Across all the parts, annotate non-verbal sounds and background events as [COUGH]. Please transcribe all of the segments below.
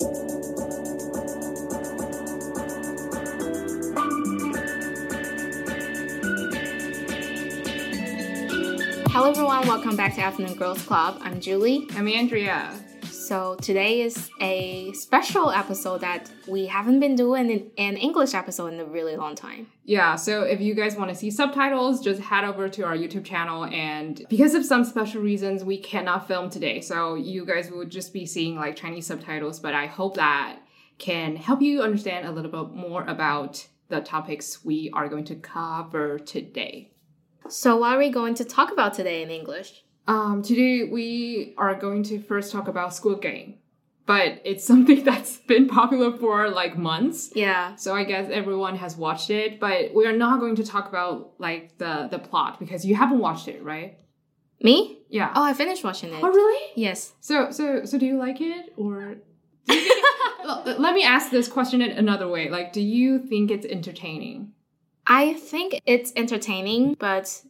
Hello, everyone. Welcome back to Afternoon Girls Club. I'm Julie. I'm Andrea. So, today is a special episode that we haven't been doing an English episode in a really long time. Yeah, so if you guys want to see subtitles, just head over to our YouTube channel. And because of some special reasons, we cannot film today. So, you guys will just be seeing like Chinese subtitles. But I hope that can help you understand a little bit more about the topics we are going to cover today. So, what are we going to talk about today in English? Um, today we are going to first talk about Squid Game, but it's [LAUGHS] something that's been popular for like months. Yeah. So I guess everyone has watched it, but we are not going to talk about like the the plot because you haven't watched it, right? Me? Yeah. Oh, I finished watching it. Oh, really? Yes. So so so do you like it or? think- [LAUGHS] Let me ask this question in another way. Like, do you think it's entertaining? I think it's entertaining, but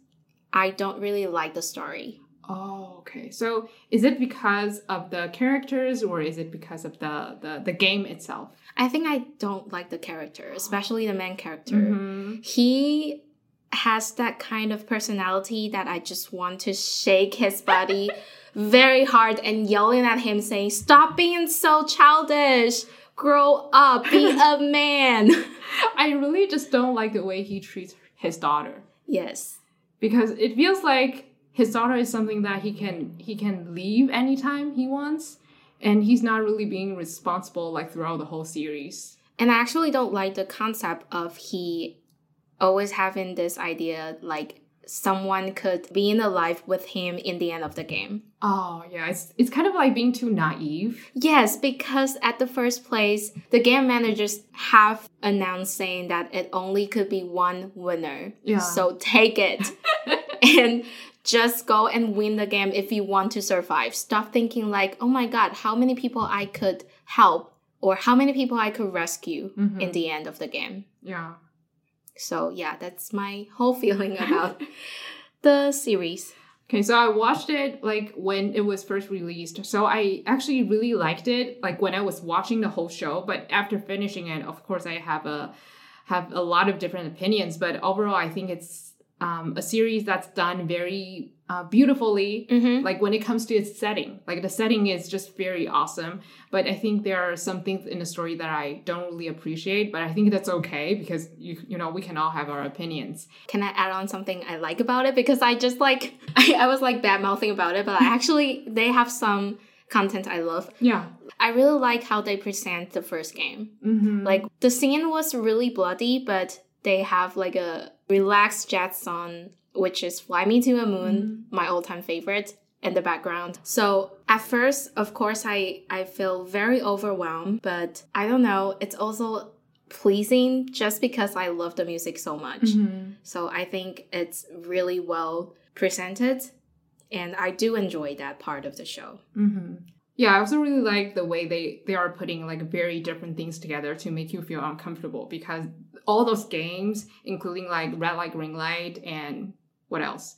I don't really like the story. Oh, okay. So is it because of the characters or is it because of the the, the game itself? I think I don't like the character, especially the main character. Mhm. He has that kind of personality that I just want to shake his body [LAUGHS] very hard and yelling at him saying, Stop being so childish. Grow up. Be [LAUGHS] a man. I really just don't like the way he treats his daughter yes. because it feels like his daughter is something that he can he can leave anytime he wants and he's not really being responsible like throughout the whole series. And I actually don't like the concept of he always having this idea like someone could be in a life with him in the end of the game. Oh, yeah, it's it's kind of like being too naive. Yes, because at the first place, the game managers have announced saying that it only could be one winner. Yeah. So take it [LAUGHS] and just go and win the game if you want to survive. Stop thinking like, oh my god, how many people I could help or how many people I could rescue Mhm. in the end of the game. Yeah. So yeah, that's my whole feeling [LAUGHS] about the series. Okay, so I watched it like when it was first released. So I actually really liked it like when I was watching the whole show, but after finishing it, of course I have a have a lot of different opinions, but overall I think it's um, a series that's done very uh, beautifully. Mm-hmm. Like when it comes to its setting, like the setting is just very awesome. But I think there are some things in the story that I don't really appreciate. But I think that's okay because you you know we can all have our opinions. Can I add on something I like about it? Because I just like [LAUGHS] I, I was like bad mouthing about it, but I actually they have some content I love. Yeah. I really like how they present the first game. Mm-hmm. Like the scene was really bloody, but they have like a relaxed jazz song, which is "Fly Me to a Moon," my all-time favorite, in the background. So at first, of course, I I feel very overwhelmed, but I don't know. It's also pleasing just because I love the music so much. Mhm. So I think it's really well presented, and I do enjoy that part of the show. hmm Yeah, I also really like the way they they are putting like very different things together to make you feel uncomfortable because all those games, including like red light, green light, and what else?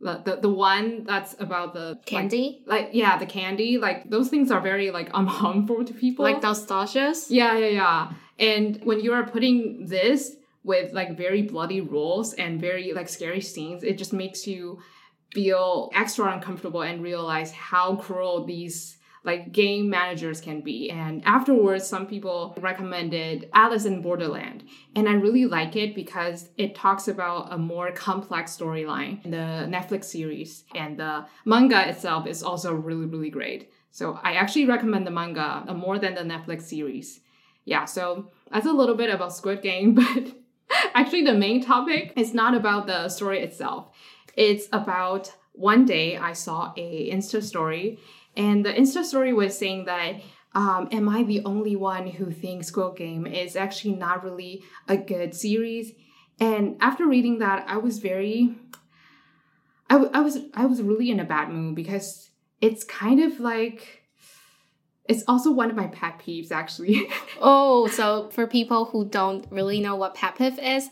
The the, the one that's about the like- Candy, like, yeah, the candy, like those things are very like [LAUGHS] unharmful to people. like nostalgias. Yeah, yeah, yeah. And when you are putting this with like very bloody rules and very like scary scenes, it just makes you feel extra uncomfortable and realize how cruel these like game managers can be. And afterwards, some people recommended Alice in Borderland. And I really like it because it talks about a more complex storyline in the Netflix series. And the manga itself is also really, really great. So I actually recommend the manga more than the Netflix series. Yeah, so that's a little bit about Squid Game, [LAUGHS] but actually the main topic is not about the story itself. It's about one day I saw a Insta story, and the Insta story was saying that um, am I the only one who thinks Squid Game is actually not really a good series? And after reading that, I was very, I was I was really in a bad mood because it's kind of like it's also one of my pet peeves actually. [LAUGHS] Oh, so for people who don't really know what pet peeve is,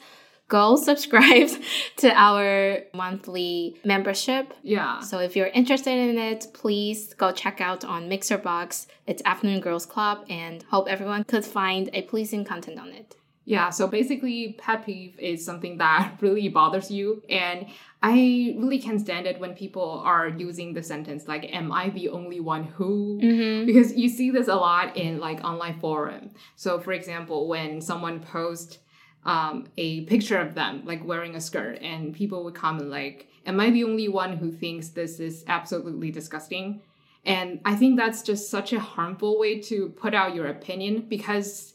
go [LAUGHS] subscribe to our monthly membership. Yeah. So if you're interested in it, please go check out on Mixerbox. It's Afternoon Girls Club and hope everyone could find a pleasing content on it. Yeah, so basically, pet peeve is something that [LAUGHS] really bothers you. And I really can't stand it when people are using the sentence like, Am I the only one who? Mm-hmm. Because you see this a lot in like online forum. So, for example, when someone posts um, a picture of them like wearing a skirt, and people would comment like, Am I the only one who thinks this is absolutely disgusting? And I think that's just such a harmful way to put out your opinion because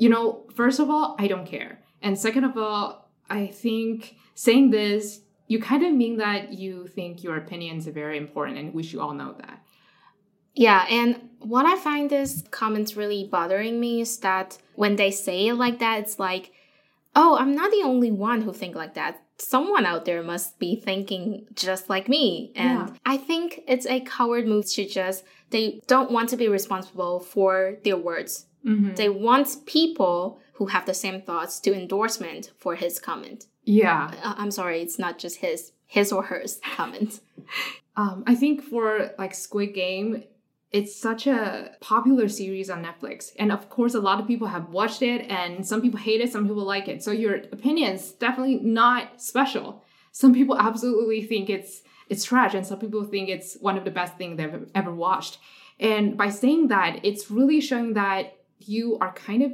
you know, first of all, I don't care. And second of all, I think saying this, you kind of mean that you think your opinions are very important and we should all know that. Yeah, and what I find this comments really bothering me is that when they say it like that, it's like, oh, I'm not the only one who think like that. Someone out there must be thinking just like me. And Yeah. I think it's a coward move to just, they don't want to be responsible for their words. Mm-hmm. They want people who have the same thoughts to endorsement for his comment. Yeah. Uh, I'm sorry, it's not just his, his or hers comment. [LAUGHS] Um, I think for like Squid Game, it's such a popular series on Netflix. And of course, a lot of people have watched it, and some people hate it, some people like it. So your opinion is definitely not special. Some people absolutely think it's it's trash, and some people think it's one of the best things they've ever watched. And by saying that, it's really showing that you are kind of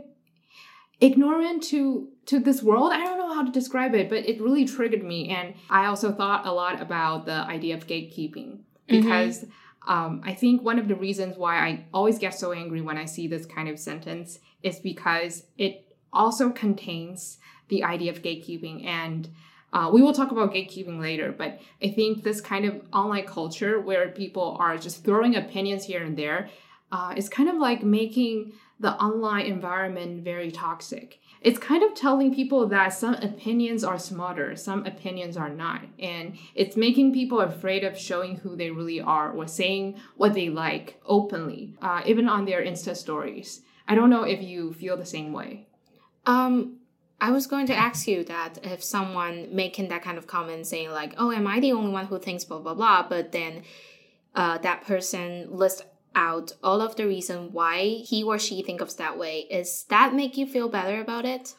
ignorant to to this world. I don't know how to describe it, but it really triggered me. And I also thought a lot about the idea of gatekeeping mm-hmm. because um, I think one of the reasons why I always get so angry when I see this kind of sentence is because it also contains the idea of gatekeeping. And uh, we will talk about gatekeeping later, but I think this kind of online culture where people are just throwing opinions here and there uh, is kind of like making the online environment very toxic. It's kind of telling people that some opinions are smarter, some opinions are not. And it's making people afraid of showing who they really are or saying what they like openly, uh, even on their Insta stories. I don't know if you feel the same way. Um, I was going to ask you that if someone making that kind of comment saying like, "Oh, am I the only one who thinks blah blah blah?" But then uh, that person lists out all of the reason why he or she thinks of that way. Is that make you feel better about it?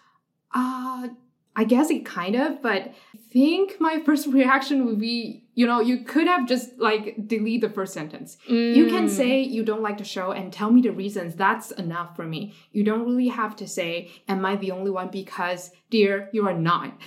Uh, I guess it kind of, but I think my [LAUGHS] first reaction would be, you know, you could have just like delete the first sentence. You can Mm. say you don't like the show and tell me the reasons. That's enough for me. You don't really have to say, Am I the only one? Because, dear, you are not. [LAUGHS]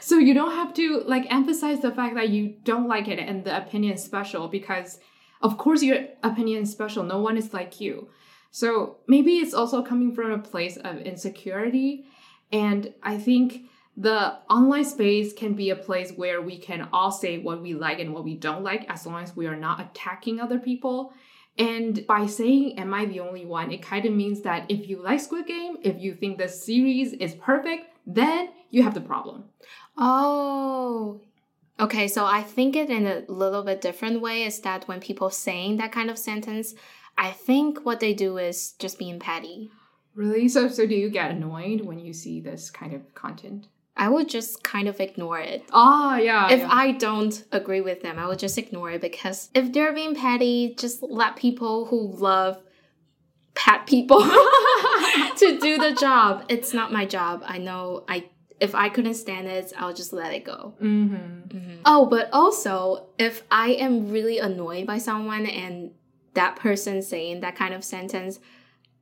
So you don't have to like emphasize the fact that you don't like it and the opinion is special because, of course, your opinion is special. No one is like you. So maybe it's also coming from a place of insecurity. And I think the online space can be a place where we can all say what we like and what we don't like as long as we are not attacking other people. And by saying, Am I the only one? it kind of means that if you like Squid Game, if you think the series is perfect, then you have the problem. Oh. Okay, so I think it in a little bit different way is that when people saying that kind of sentence, I think what they do is just being petty. Really? So, so do you get annoyed when you see this kind of content? I would just kind of ignore it. Ah, yeah. if yeah. I don't agree with them, I would just ignore it because if they're being petty, just let people who love [LAUGHS] pet people [LAUGHS] to do the job. It's not my job. I know I if I couldn't stand it, I'll just let it go. mm-hmm. Oh, but also if I am really annoyed by someone and that person saying that kind of sentence,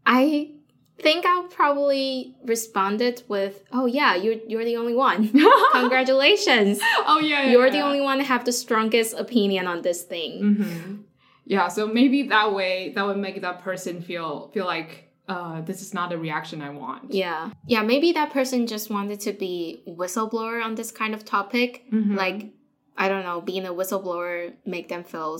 I think I'll probably respond it with, "Oh yeah, you're you're the only one. [LAUGHS] Congratulations." oh, yeah. yeah You're the only one that have the strongest opinion on this thing. hmm Yeah, so maybe that way that would make that person feel feel like uh, this is not the reaction I want. Yeah. Yeah, maybe that person just wanted to be whistleblower on this kind of topic. Mhm. Like, I don't know, being a whistleblower make them feel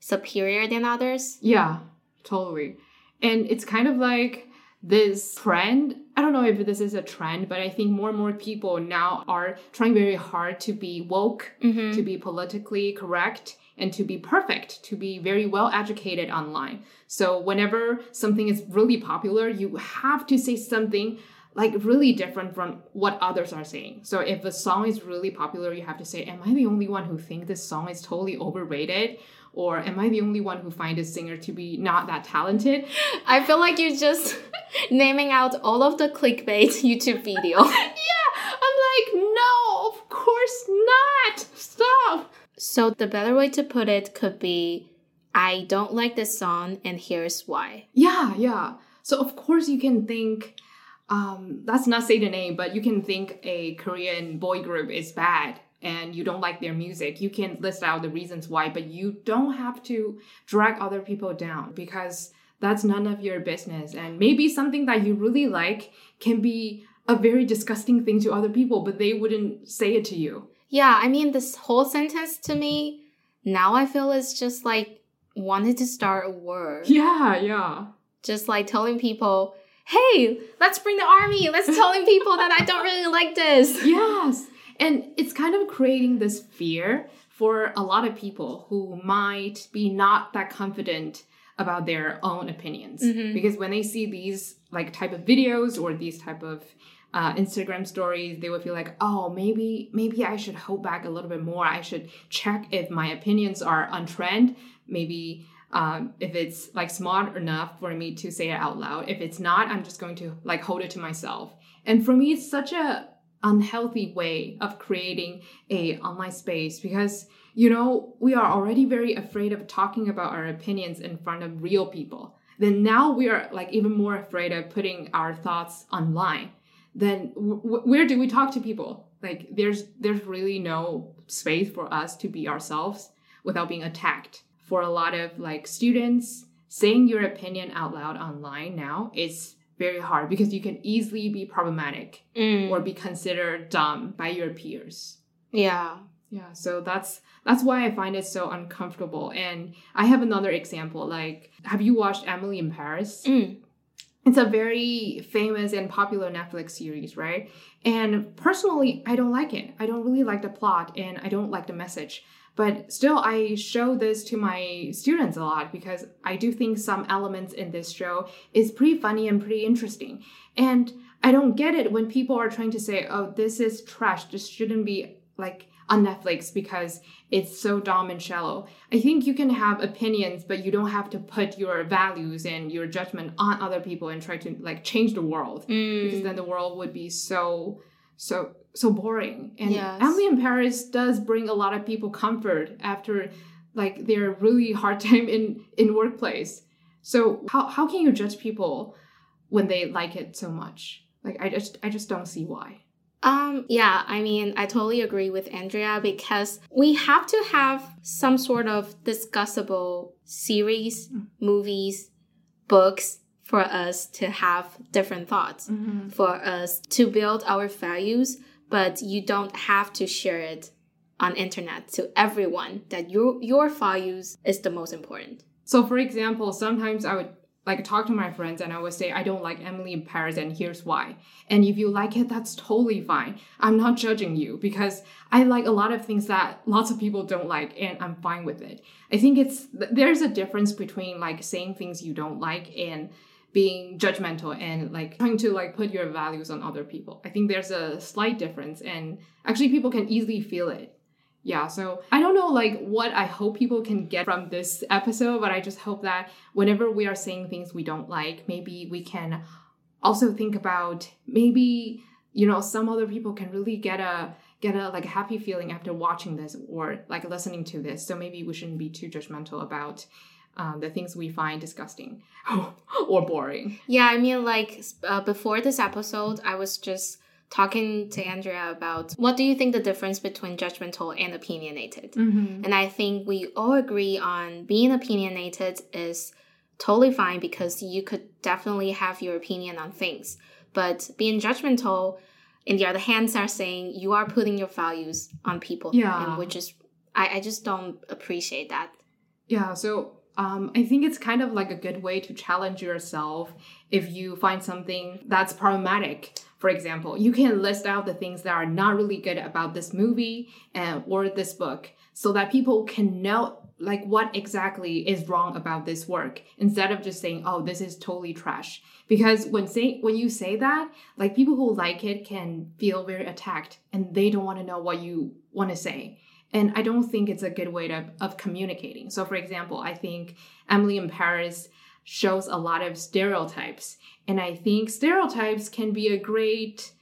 superior than others. Yeah, totally. And it's kind of like this trend. I don't know if this is a trend, but I think more and more people now are trying very hard to be woke, Mm-hmm. to be politically correct, and to be perfect, to be very well educated online. So whenever something is really popular, you have to say something like really different from what others are saying. So if a song is really popular, you have to say, Am I the only one who think this song is totally overrated? Or am I the only one who find this singer to be not that talented? I feel like you're just [LAUGHS] naming out all of the clickbait [LAUGHS] YouTube video. [LAUGHS] yeah, I'm like, no, of course not. So the better way to put it could be I don't like this song and here's why. Yeah, yeah. So of course you can think um, let's not say the name, but you can think a Korean boy group is bad and you don't like their music. You can list out the reasons why, but you don't have to drag other people down because that's none of your business. And maybe something that you really like can be a very disgusting thing to other people, but they wouldn't say it to you. Yeah, I mean, this whole sentence to me, now I feel it's just like wanted to start a war. [LAUGHS] Yeah, yeah. Just like telling people, hey, let's bring the army. Let's [LAUGHS] telling people that I don't really like this. [LAUGHS] Yes. And it's kind of creating this fear for a lot of people who might be not that confident about their own opinions mm-hmm. because when they see these like type of videos or these type of uh, Instagram stories, they would feel like, oh, maybe maybe I should hold back a little bit more. I should check if my opinions are on trend. Maybe um, if it's like smart enough for me to say it out loud. If it's not, I'm just going to like hold it to myself. And for me, it's such a unhealthy way of creating a online space because you know we are already very afraid of talking about our opinions in front of real people then now we are like even more afraid of putting our thoughts online then w- where do we talk to people like there's there's really no space for us to be ourselves without being attacked for a lot of like students, saying your opinion out loud online now is very hard because you can easily be problematic mm. or be considered dumb by your peers. Yeah. Yeah, so that's that's why I find it so uncomfortable. And I have another example. Like, have you watched Emily in Paris? Mm. It's a very famous and popular Netflix series, right? And personally, I don't like it. I don't really like the plot and I don't like the message. But still, I show this to my students a lot because I do think some elements in this show is pretty funny and pretty interesting. And I don't get it when people are trying to say, oh, this is trash. This shouldn't be like on Netflix because it's so dumb and shallow. I think you can have opinions, but you don't have to put your values and your judgment on other people and try to like change the world mm. because then the world would be so so so boring. And yes. Emily in Paris does bring a lot of people comfort after like their really hard [LAUGHS] time in in workplace. So how how can you judge people when they like it so much? Like I just I just don't see why. Um, yeah, I mean, I totally agree with Andrea because we have to have some sort of discussable series, mm. movies, books for us to have different thoughts, mm-hmm. for us to build our values, but you don't have to share it on internet to everyone that your your values is the most important. So for example, sometimes I would like talk to my friends and I would say I don't like Emily in Paris and here's why. And if you like it, that's totally fine. I'm not judging you because I like a lot of things that lots of people don't like and I'm fine with it. I think it's there's a difference between like saying things you don't like and being judgmental and like trying to like put your values on other people. I think there's a slight difference and actually people can easily feel it. Yeah, so I don't know like what I hope people can get from this episode, but I just hope that whenever we are saying things we don't like, maybe we can also think about maybe you know some other people can really get a get a like a happy feeling after watching this or like listening to this. So maybe we shouldn't be too judgmental about um, the things we find disgusting [LAUGHS] or boring. Yeah, I mean, like uh, before this episode, I was just talking to Andrea about what do you think the difference between judgmental and opinionated? Mm-hmm. And I think we all agree on being opinionated is totally fine because you could definitely have your opinion on things. But being judgmental, in the other hands, are saying you are putting your values on people. Yeah. And which is, I, I just don't appreciate that. Yeah. So um, I think it's kind of like a good way to challenge yourself if you find something that's problematic. For example, you can list out the things that are not really good about this movie and or this book so that people can know like what exactly is wrong about this work instead of just saying oh this is totally trash. Because when say when you say that like people who like it can feel very attacked and they don't want to know what you want to say. And i don't think it's a good way to, of communicating. So for example i think emily in paris shows a lot of stereotypes and i think stereotypes can be a great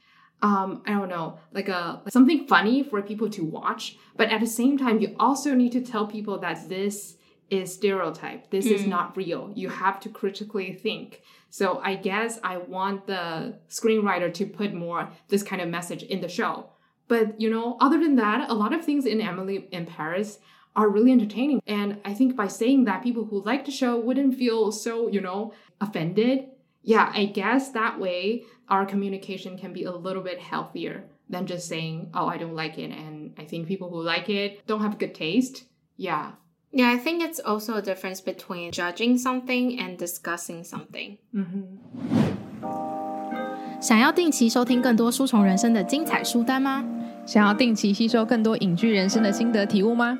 um, I don't know, like a something funny for people to watch. But at the same time, you also need to tell people that this is stereotype. This mm. is not real. You have to critically think. So I guess I want the screenwriter to put more this kind of message in the show. But you know, other than that, a lot of things in Emily in Paris are really entertaining. And I think by saying that, people who like the show wouldn't feel so, you know, offended. Yeah, I guess that way our communication can be a little bit healthier than just saying, oh, I don't like it. And I think people who like it don't have good taste. Yeah. Yeah, I think it's also a difference between judging something and discussing something. Mm-hmm. 想要定期收听更多书虫人生的精彩书单吗？想要定期吸收更多影剧人生的心得体悟吗？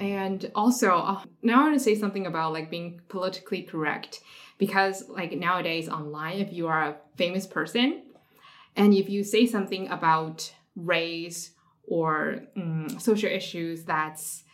And also, uh, now I want to say something about like being politically correct because like nowadays online, if you are a famous person And if you say something about race or um, social issues that's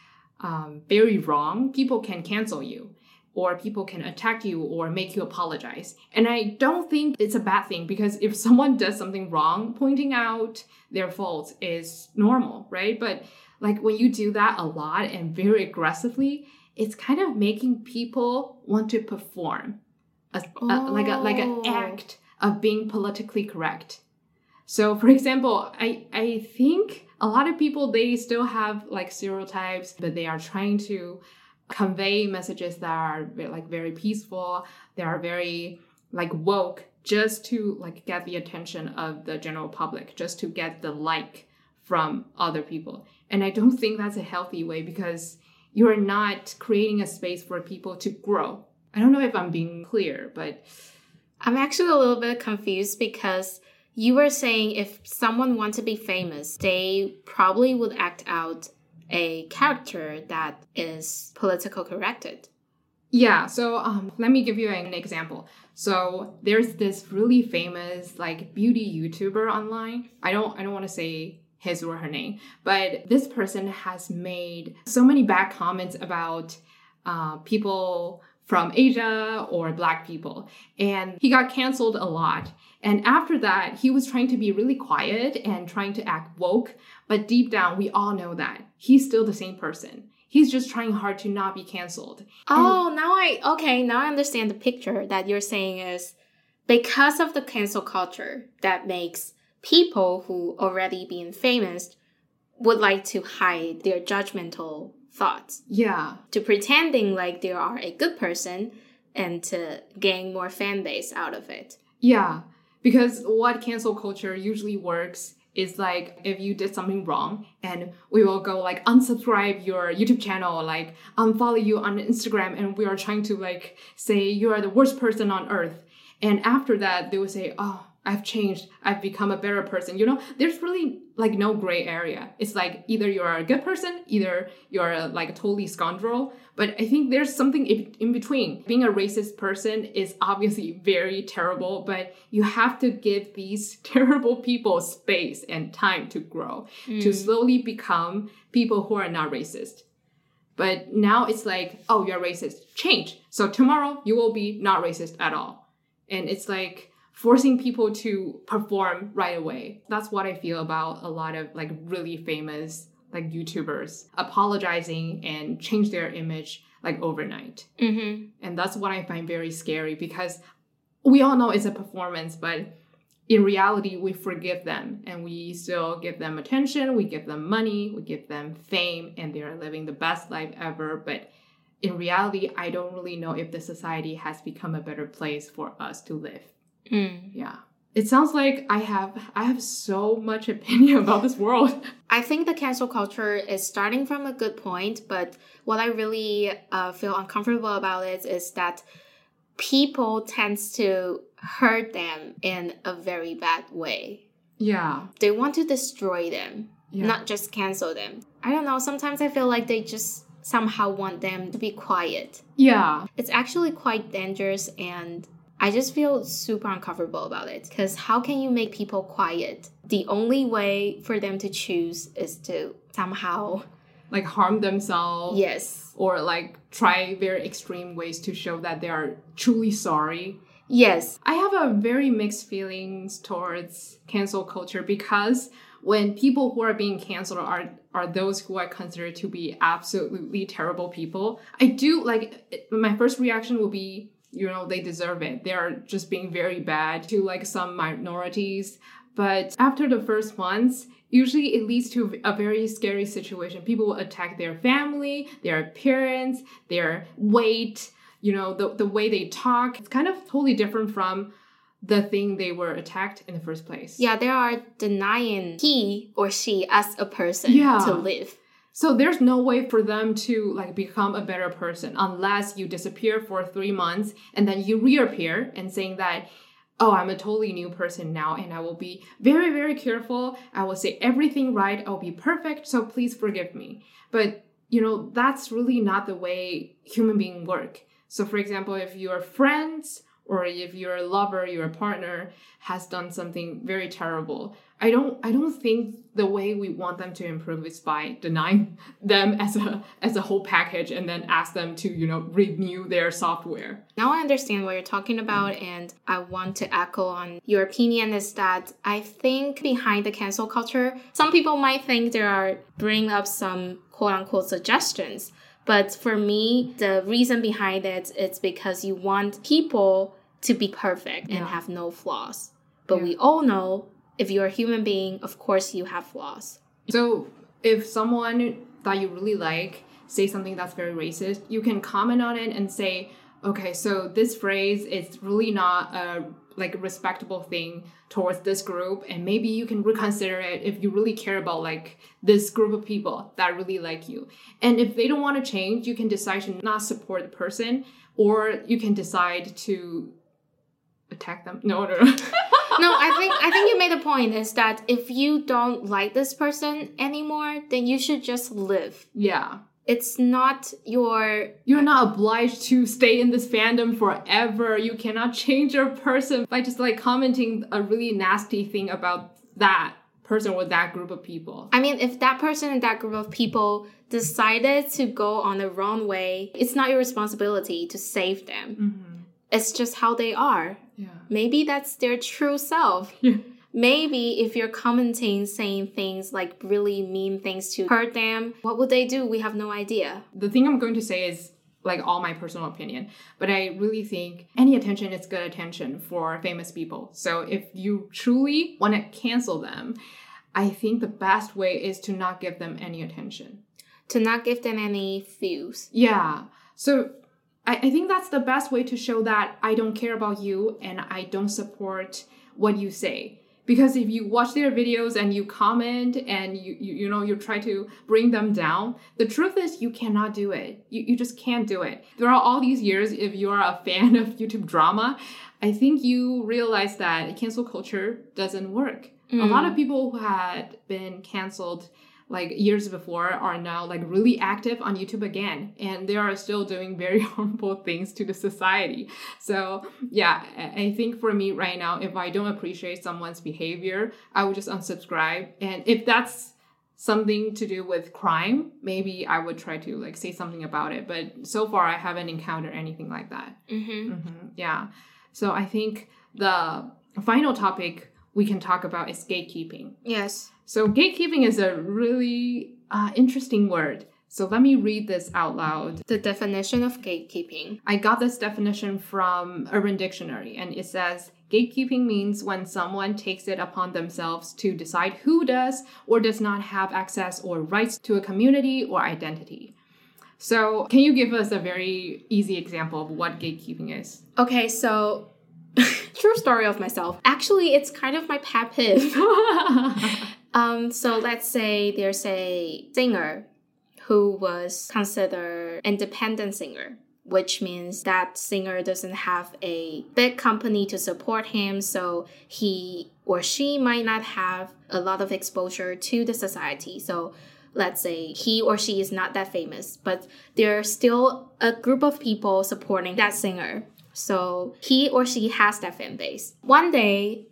um, very wrong, people can cancel you or people can attack you or make you apologize. And I don't think it's a bad thing because if [LAUGHS] someone does something wrong, pointing out their faults is normal, right? But like when you do that a lot and very aggressively, it's kind of making people want to perform a, oh. a, like a like an oh. act of being politically correct. So for example, I, I think a lot of people, they still have like stereotypes, but they are trying to convey messages that are like very peaceful. They are very like woke just to like get the attention of the general public, just to get the like from other people. And I don't think that's a healthy way because you're not creating a space for people to grow. I don't know if I'm being clear, but I'm actually a little bit confused because you were saying if someone wants to be famous, they probably would act out a character that is political corrected. Yeah, so um, let me give you an example. So there's this really famous like beauty YouTuber online. I don't I don't want to say his or her name, but this person has made so many bad comments about uh, people from Asia or black people. And he got canceled a lot. And after that, he was trying to be really quiet and trying to act woke. But deep down, we all know that he's still the same person. He's just trying hard to not be canceled. Oh, and now I, okay, now I understand the picture that you're saying is because of the cancel culture that makes people who already been famous would like to hide their judgmental thoughts. Yeah. To pretending like they are a good person and to gain more fan base out of it. Yeah. Because what cancel culture usually works is like if you did something wrong and we will go like unsubscribe your YouTube channel, like um, unfollow you on Instagram and we are trying to like say you are the worst person on earth. And after that, they will say, oh, I've changed. I've become a better person. You know, there's really like no gray area. It's like either you're a good person, either you're a, like a totally scoundrel. But I think there's something in between. Being a racist person is obviously very terrible, but you have to give these [LAUGHS] terrible people space and time to grow, mm. to slowly become people who are not racist. But now it's like, oh, you're racist. Change. So tomorrow you will be not racist at all. And it's like, forcing people to perform right away. That's what I feel about a lot of like really famous like YouTubers apologizing and change their image like overnight. Mm-hmm. And that's what I find very scary because we all know it's a performance, but in reality, we forgive them and we still give them attention, we give them money, we give them fame, and they're living the best life ever. But in reality, I don't really know if the society has become a better place for us to live. Mm. Yeah. It sounds like I have I have so much [LAUGHS] opinion about this world. I think the cancel culture is starting from a good point, but what I really uh, feel uncomfortable about it is that people tends to hurt them in a very bad way. Yeah. They want to destroy them, Yeah. not just cancel them. I don't know. Sometimes I feel like they just somehow want them to be quiet. yeah. It's actually quite dangerous and I just feel super uncomfortable about it because how can you make people quiet? The only way for them to choose is to somehow, Like harm themselves. yes, Or like try very extreme ways to show that they are truly sorry. yes, I have a very mixed feelings towards cancel culture because when people who are being canceled are are those who I consider to be absolutely terrible people, I do like my first reaction will be, you know, they deserve it. They are just being very bad to like some minorities. But after the first months, usually it leads to a very scary situation. People will attack their family, their appearance, their weight, you know, the, the way they talk. It's kind of totally different from the thing they were attacked in the first place. yeah, they are denying he or she as a person Yeah. to live. So there's no way for them to like become a better person unless you disappear for three months and then you reappear and saying that, oh, I'm a totally new person now and I will be very, very careful. I will say everything right. I'll be perfect. So please forgive me. But you know, that's really not the way human beings work. So for example, if your friends or if your lover, your partner has done something very terrible, I don't I don't think the way we want them to improve is by denying [LAUGHS] them as a as a whole package and then ask them to, you know, renew their software. Now I understand what you're talking about, and I want to echo on your opinion is that I think behind the cancel culture, some people might think there are bring up some quote unquote suggestions. But for me, the reason behind it is because you want people to be perfect and Yeah. have no flaws. But Yeah. we all know if you're a human being, of course you have flaws. So if someone that you really like say something that's very racist, you can comment on it and say, okay, so this phrase is really not a like a respectable thing towards this group and maybe you can reconsider it if you really care about like this group of people that really like you. And if they don't want to change you can decide to not support the person or you can decide to attack them. No no no. [LAUGHS] No, I think I think you made a point is that if you don't like this person anymore, then you should just live. yeah It's not your You're not obliged to stay in this fandom forever. You cannot change your person by just like commenting a really nasty thing about that person or that group of people. I mean, if that person and that group of people decided to go on the wrong way, it's not your responsibility to save them. Mm-hmm. It's just how they are. Yeah. Maybe that's their true self. [LAUGHS] Yeah. Maybe if you're commenting, saying things like really mean things to hurt them, what would they do? We have no idea. The thing I'm going to say is like all my personal opinion, but I really think any attention is good attention for famous people. So if you truly want to cancel them, I think the best way is to not give them any attention. To not give them any views. Yeah. So I, I think that's the best way to show that I don't care about you and I don't support what you say. Because if you watch their videos and you comment and you, you, you know, you try to bring them down, the truth is you cannot do it. You, you just can't do it. There are all these years, if you're a fan of YouTube drama, I think you realize that cancel culture doesn't work. A lot of mm. people who had been canceled like years before are now like really active on YouTube again and they are still doing very [LAUGHS] harmful things to the society. So yeah, I think for me right now, if I don't appreciate someone's behavior, I would just unsubscribe. And if that's something to do with crime, maybe I would try to like say something about it. But so far I haven't encountered anything like that. Mm-hmm. Mhm, Yeah. So I think the final topic we can talk about is gatekeeping. Yes. So gatekeeping is a really uh, interesting word. So let me read this out loud. The definition of gatekeeping. I got this definition from Urban Dictionary, and it says gatekeeping means when someone takes it upon themselves to decide who does or does not have access or rights to a community or identity. So, can you give us a very easy example of what gatekeeping is? Okay, so [LAUGHS] true story of myself. Actually, it's kind of my pet peeve. [LAUGHS] um, so let's say there's a singer who was considered independent singer which means that singer doesn't have a big company to support him so he or she might not have a lot of exposure to the society. So let's say he or she is not that famous but there's still a group of people supporting that singer. So he or she has that fan base. One day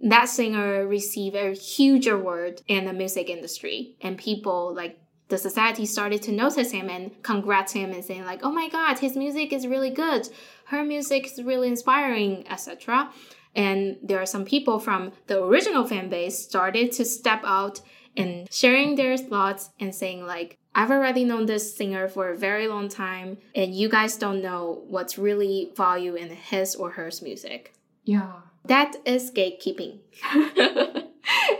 that singer received a huge award in the music industry and people like the society started to notice him and congrats him and saying like, "Oh my God, his music is really good. Her music is really inspiring, etc." And there are some people from the original fan base started to step out and sharing their thoughts and saying like, "I've already known this singer for a very long time, and you guys don't know what's really value in his or her music." Yeah. That is gatekeeping. [LAUGHS]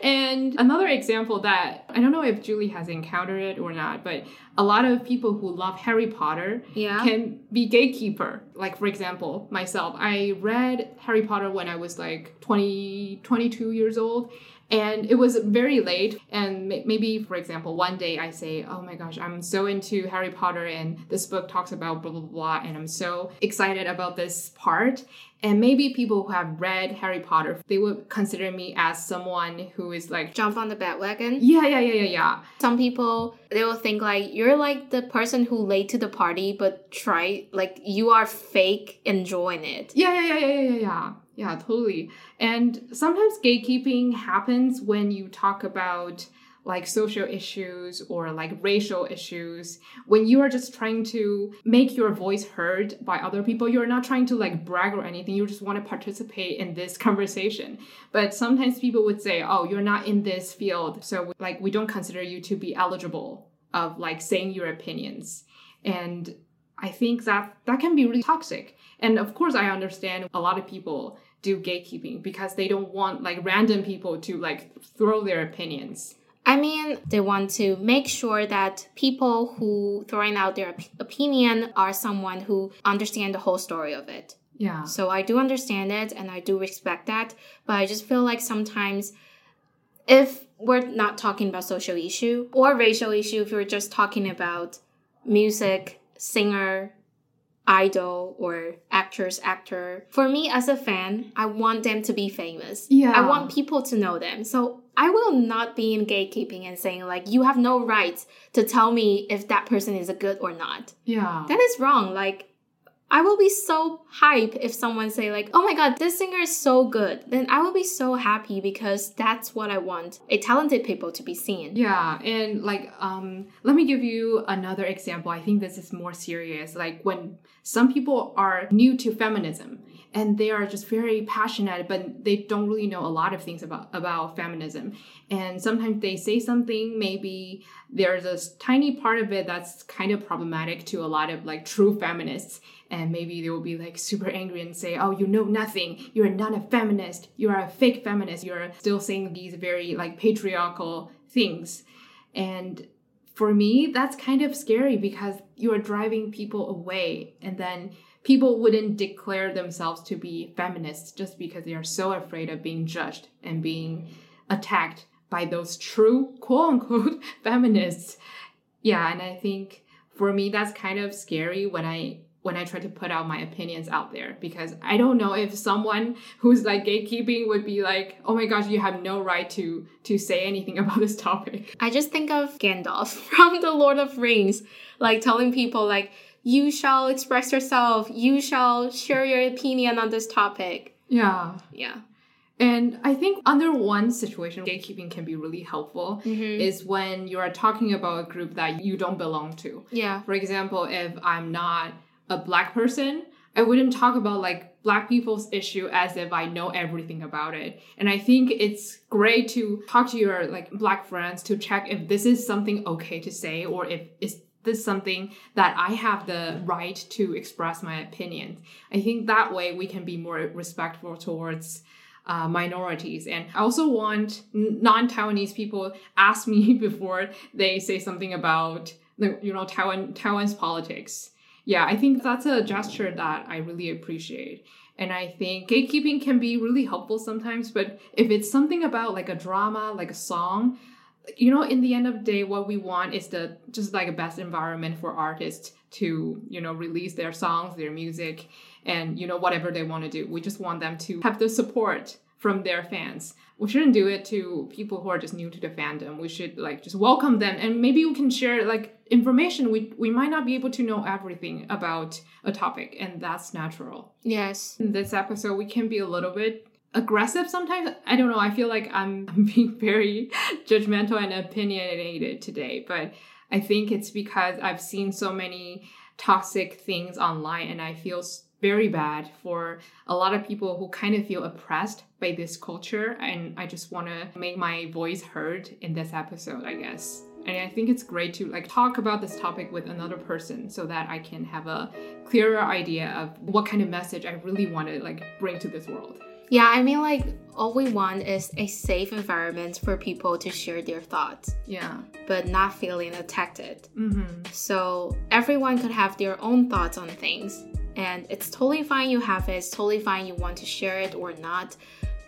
and another example that I don't know if Julie has encountered it or not, but a lot of people who love Harry Potter Yeah. can be gatekeeper. Like for example, myself, I read Harry Potter when I was like 20, 22 years old. And it was very late. And maybe, for example, one day I say, Oh my gosh, I'm so into Harry Potter and this book talks about blah, blah, blah. And I'm so excited about this part. And maybe people who have read Harry Potter, they would consider me as someone who is like, Jump on the bandwagon. yeah, yeah, yeah, yeah, yeah. Some people they will think like you're like the person who late to the party, but try like you are fake enjoying it. Yeah, yeah, yeah, yeah, yeah, yeah, yeah. Totally. And sometimes gatekeeping happens when you talk about like social issues or like racial issues when you are just trying to make your voice heard by other people you're not trying to like brag or anything you just want to participate in this [LAUGHS] conversation but sometimes people would say oh you're not in this field so like we don't consider you to be eligible of like saying your opinions and I think that that can be really toxic. And of course, I understand a lot of people do gatekeeping because they don't want like random people to like throw their opinions. I mean, they want to make sure that people who throwing out their op- opinion are someone who understand the whole story of it. Yeah. So I do understand it and I do respect that, but I just feel like sometimes if we're not talking about social issue or racial issue, if we're just talking about music, singer, idol or actress, actor, for me as a fan, I want them to be famous. Yeah. I want people to know them. So I will not be in gatekeeping and saying like you have no right to tell me if that person is a good or not. Yeah. That is wrong. Like, I will be so hype if someone say like, "Oh my god, this singer is so good." Then I will be so happy because that's what I want. A talented people to be seen. Yeah, and like um let me give you another example. I think this is more serious. Like when some people are new to feminism and they are just very passionate but they don't really know a lot of things about about feminism. And sometimes they say something maybe there's a tiny part of it that's kind of problematic to a lot of like true feminists. And maybe they will be like super angry and say oh you know nothing. You're not a feminist. You're a fake feminist. You're still saying these very like patriarchal things. And for me that's kind of scary because you are driving people away and then people wouldn't declare themselves to be feminists just because they are so afraid of being judged and being attacked by those true quote unquote [LAUGHS] feminists. Yeah and i think for me that's kind of scary when i when I try to put out my opinions out there because I don't know if someone who's like gatekeeping would be like, "Oh my gosh, you have no right to to say anything [LAUGHS] about this topic." I just think of Gandalf [LAUGHS] from the Lord of Rings, like telling people like, "You shall express yourself. You shall share your opinion on this topic." Yeah. Yeah. And I think under one situation, gatekeeping can be really helpful mm-hmm. is when you are talking about a group that you don't belong to. Yeah. For example, if I'm not a black person, I wouldn't talk about like black people's issue as if I know everything about it. And I think it's great to talk to your like black friends to check if this is something okay to say or if is this something that I have the right to express my opinion. I think that way we can be more respectful towards uh, minorities. And I also want non Taiwanese people ask me [LAUGHS] before they say something about the you know Taiwan Taiwan's politics. Yeah, I think that's a gesture that I really appreciate. And I think gatekeeping can be really helpful sometimes, but if it's something about like a drama, like a song, you know, in the end of the day, what we want is the just like a best environment for artists to, you know, release their songs, their music, and you know, whatever they want to do. We just want them to have the support from their fans. We shouldn't do it to people who are just new to the fandom. We should like just welcome them and maybe we can share like information. We we might not be able to know everything about a topic and that's natural. Yes. In this episode we can be a little bit aggressive sometimes. I don't know. I feel like I'm, [LAUGHS] I'm being very judgmental and opinionated today, but I think it's because I've seen so many toxic things online and I feel very bad for a lot of people who kind of feel oppressed by this culture. And I just want to make my voice heard in this episode, I guess. And I think it's great to like talk about this topic with another person so that I can have a clearer idea of what kind of message I really want to like bring to this world. Yeah, I mean, like, all we want is a safe environment for people to share their thoughts. Yeah. But not feeling attacked. Mm-hmm. So everyone could have their own thoughts on things. And it's totally fine you have it, it's totally fine you want to share it or not.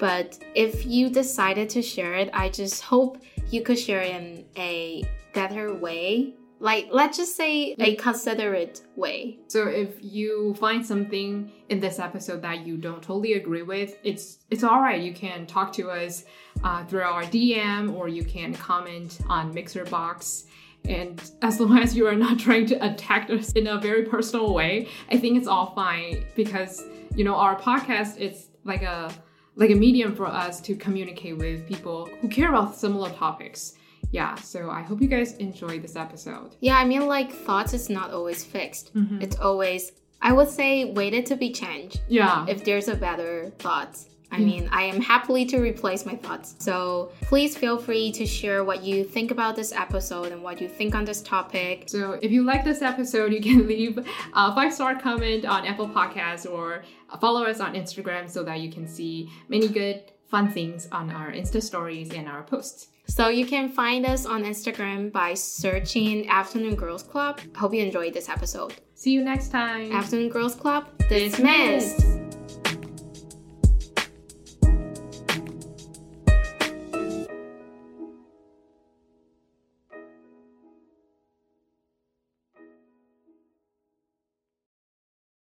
But if you decided to share it, I just hope you could share it in a better way like let's just say a considerate way. So if you find something in this episode that you don't totally agree with, it's it's all right. You can talk to us uh, through our DM or you can comment on Mixer Box. And as long as you are not [LAUGHS] trying to attack us in a very personal way, I think it's all fine because you know our podcast is like a like a medium for us to communicate with people who care about similar topics yeah, so I hope you guys enjoy this episode. Yeah, I mean, like, thoughts is not always fixed. Mm-hmm. It's always, I would say, waited to be changed. Yeah. If there's a better thought. I mean, I am happily to replace my thoughts. So please feel free to share what you think about this episode and what you think on this topic. So if you like this episode, you can [LAUGHS] leave a five star comment on Apple Podcasts or follow us on Instagram so that you can see many good, fun things on our Insta stories and our posts. So you can find us on Instagram by searching Afternoon Girls Club. Hope you enjoyed this episode. See you next time. Afternoon Girls Club dismissed.